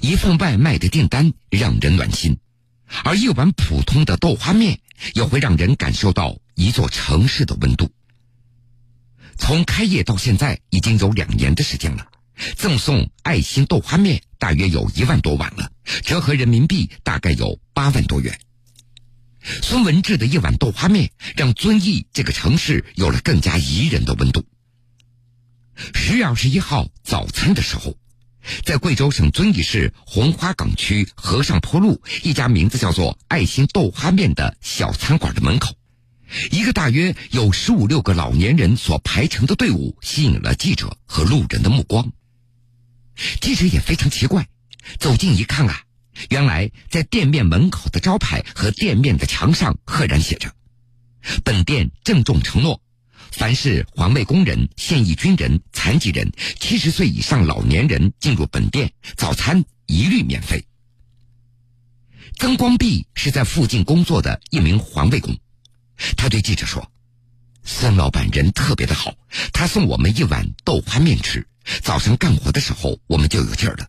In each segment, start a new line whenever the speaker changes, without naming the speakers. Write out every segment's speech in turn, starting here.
一份外卖的订单让人暖心，而一碗普通的豆花面也会让人感受到一座城市的温度。从开业到现在已经有两年的时间了，赠送爱心豆花面大约有一万多碗了，折合人民币大概有八万多元。孙文志的一碗豆花面，让遵义这个城市有了更加宜人的温度。十月二十一号早餐的时候，在贵州省遵义市红花岗区河上坡路一家名字叫做“爱心豆花面”的小餐馆的门口，一个大约有十五六个老年人所排成的队伍，吸引了记者和路人的目光。记者也非常奇怪，走近一看啊。原来，在店面门口的招牌和店面的墙上赫然写着：“本店郑重承诺，凡是环卫工人、现役军人、残疾人、七十岁以上老年人进入本店，早餐一律免费。”曾光弼是在附近工作的一名环卫工，他对记者说：“孙老板人特别的好，他送我们一碗豆花面吃，早上干活的时候我们就有劲儿了。”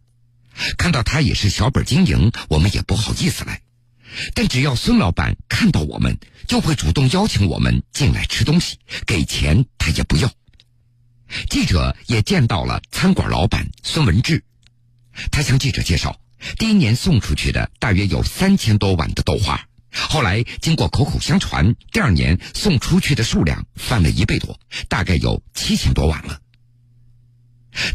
看到他也是小本经营，我们也不好意思来。但只要孙老板看到我们，就会主动邀请我们进来吃东西，给钱他也不要。记者也见到了餐馆老板孙文志，他向记者介绍，第一年送出去的大约有三千多碗的豆花，后来经过口口相传，第二年送出去的数量翻了一倍多，大概有七千多碗了。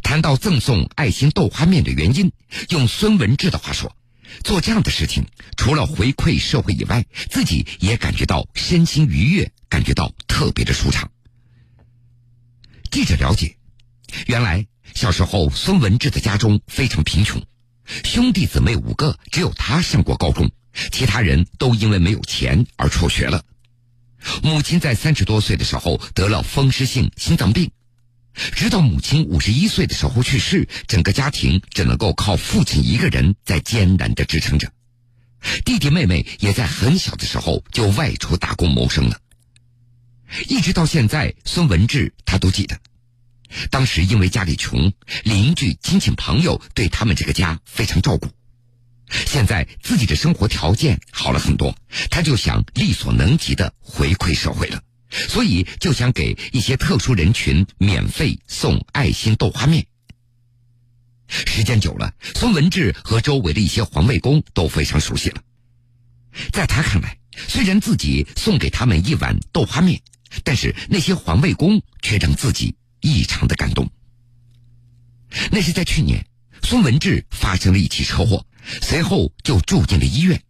谈到赠送爱心豆花面的原因，用孙文志的话说，做这样的事情除了回馈社会以外，自己也感觉到身心愉悦，感觉到特别的舒畅。记者了解，原来小时候孙文志的家中非常贫穷，兄弟姊妹五个，只有他上过高中，其他人都因为没有钱而辍学了。母亲在三十多岁的时候得了风湿性心脏病。直到母亲五十一岁的时候去世，整个家庭只能够靠父亲一个人在艰难的支撑着。弟弟妹妹也在很小的时候就外出打工谋生了。一直到现在，孙文志他都记得，当时因为家里穷，邻居亲戚朋友对他们这个家非常照顾。现在自己的生活条件好了很多，他就想力所能及的回馈社会了。所以就想给一些特殊人群免费送爱心豆花面。时间久了，孙文志和周围的一些环卫工都非常熟悉了。在他看来，虽然自己送给他们一碗豆花面，但是那些环卫工却让自己异常的感动。那是在去年，孙文志发生了一起车祸，随后就住进了医院。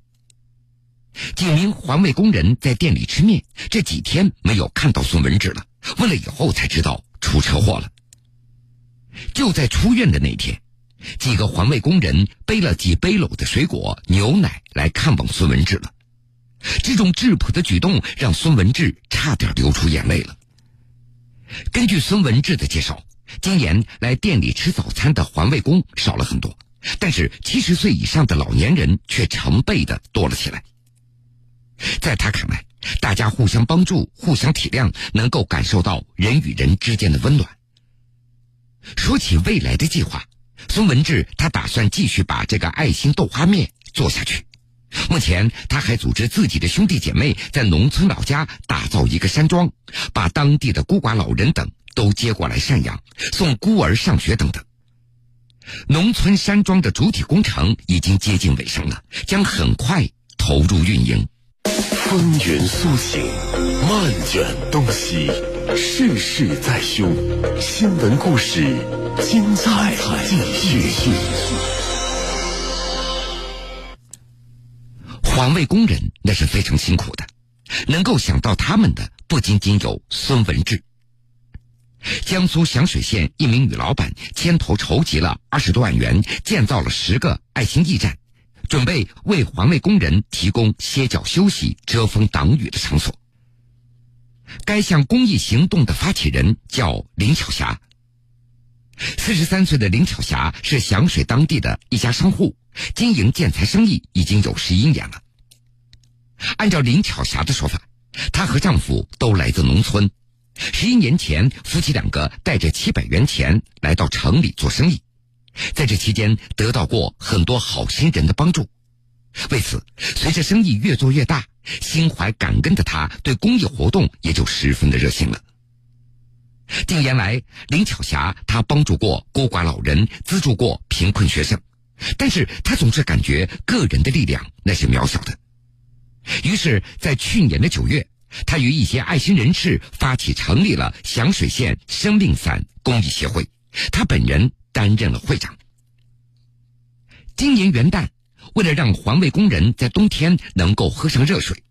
几名环卫工人在店里吃面，这几天没有看到孙文志了。问了以后才知道出车祸了。就在出院的那天，几个环卫工人背了几背篓的水果、牛奶来看望孙文志了。这种质朴的举动让孙文志差点流出眼泪了。根据孙文志的介绍，今年来店里吃早餐的环卫工少了很多，但是七十岁以上的老年人却成倍的多了起来。在他看来，大家互相帮助、互相体谅，能够感受到人与人之间的温暖。说起未来的计划，孙文志他打算继续把这个爱心豆花面做下去。目前，他还组织自己的兄弟姐妹在农村老家打造一个山庄，把当地的孤寡老人等都接过来赡养，送孤儿上学等等。农村山庄的主体工程已经接近尾声了，将很快投入运营。
风云苏醒，漫卷东西，世事在胸。新闻故事，精彩继续。
环卫工人那是非常辛苦的，能够想到他们的不仅仅有孙文志。江苏响水县一名女老板牵头筹集了二十多万元，建造了十个爱心驿站。准备为环卫工人提供歇脚休息、遮风挡雨的场所。该项公益行动的发起人叫林巧霞。四十三岁的林巧霞是响水当地的一家商户，经营建材生意已经有十一年了。按照林巧霞的说法，她和丈夫都来自农村，十一年前夫妻两个带着七百元钱来到城里做生意。在这期间得到过很多好心人的帮助。为此，随着生意越做越大，心怀感恩的他对公益活动也就十分的热心了。近年来，林巧霞她帮助过孤寡老人，资助过贫困学生，但是她总是感觉个人的力量那是渺小的。于是，在去年的九月，他与一些爱心人士发起成立了响水县生命伞公益协会，他本人担任了会长。今年元旦，为了让环卫工人在冬天能够喝上热水，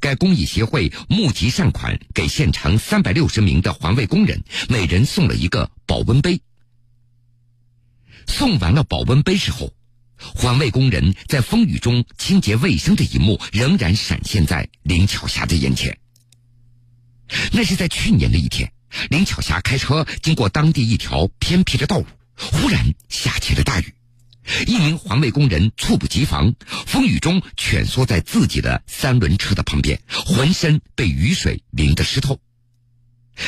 该公益协会募集善款，给县城三百六十名的环卫工人每人送了一个保温杯。送完了保温杯之后。环卫工人在风雨中清洁卫生的一幕仍然闪现在林巧霞的眼前。那是在去年的一天，林巧霞开车经过当地一条偏僻的道路，忽然下起了大雨。一名环卫工人猝不及防，风雨中蜷缩在自己的三轮车的旁边，浑身被雨水淋得湿透。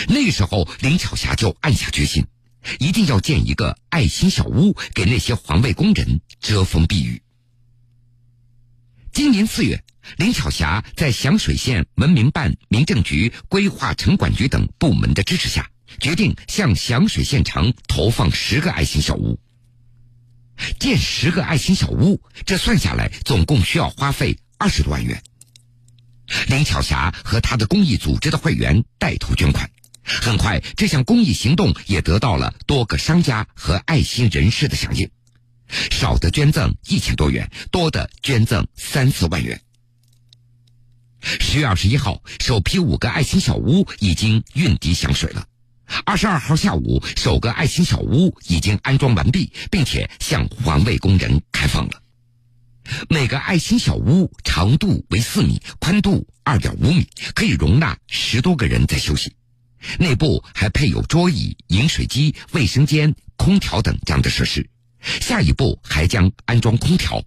那时候，林巧霞就暗下决心。一定要建一个爱心小屋，给那些环卫工人遮风避雨。今年四月，林巧霞在响水县文明办、民政局、规划城管局等部门的支持下，决定向响水县城投放十个爱心小屋。建十个爱心小屋，这算下来总共需要花费二十多万元。林巧霞和他的公益组织的会员带头捐款。很快，这项公益行动也得到了多个商家和爱心人士的响应，少的捐赠一千多元，多的捐赠三四万元。十月二十一号，首批五个爱心小屋已经运抵响水了。二十二号下午，首个爱心小屋已经安装完毕，并且向环卫工人开放了。每个爱心小屋长度为四米，宽度二点五米，可以容纳十多个人在休息。内部还配有桌椅、饮水机、卫生间、空调等这样的设施。下一步还将安装空调。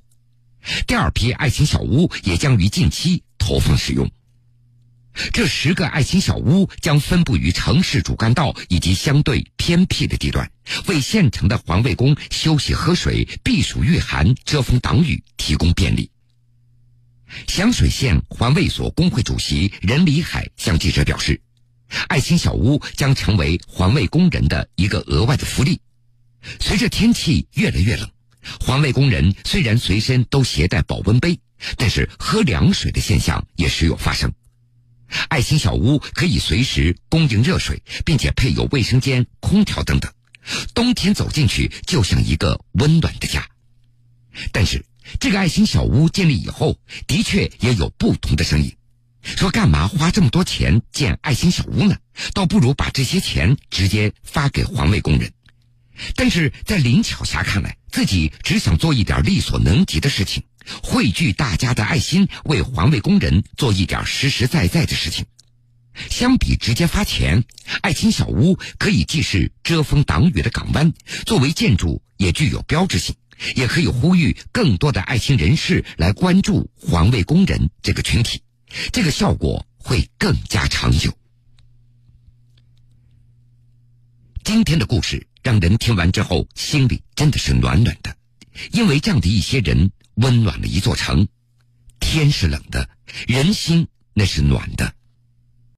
第二批爱心小屋也将于近期投放使用。这十个爱心小屋将分布于城市主干道以及相对偏僻的地段，为县城的环卫工休息、喝水、避暑御寒、遮风挡雨提供便利。响水县环卫所工会主席任礼海向记者表示。爱心小屋将成为环卫工人的一个额外的福利。随着天气越来越冷，环卫工人虽然随身都携带保温杯，但是喝凉水的现象也时有发生。爱心小屋可以随时供应热水，并且配有卫生间、空调等等，冬天走进去就像一个温暖的家。但是，这个爱心小屋建立以后，的确也有不同的声音。说干嘛花这么多钱建爱心小屋呢？倒不如把这些钱直接发给环卫工人。但是在林巧霞看来，自己只想做一点力所能及的事情，汇聚大家的爱心，为环卫工人做一点实实在在的事情。相比直接发钱，爱心小屋可以既是遮风挡雨的港湾，作为建筑也具有标志性，也可以呼吁更多的爱心人士来关注环卫工人这个群体。这个效果会更加长久。今天的故事让人听完之后心里真的是暖暖的，因为这样的一些人温暖了一座城。天是冷的，人心那是暖的。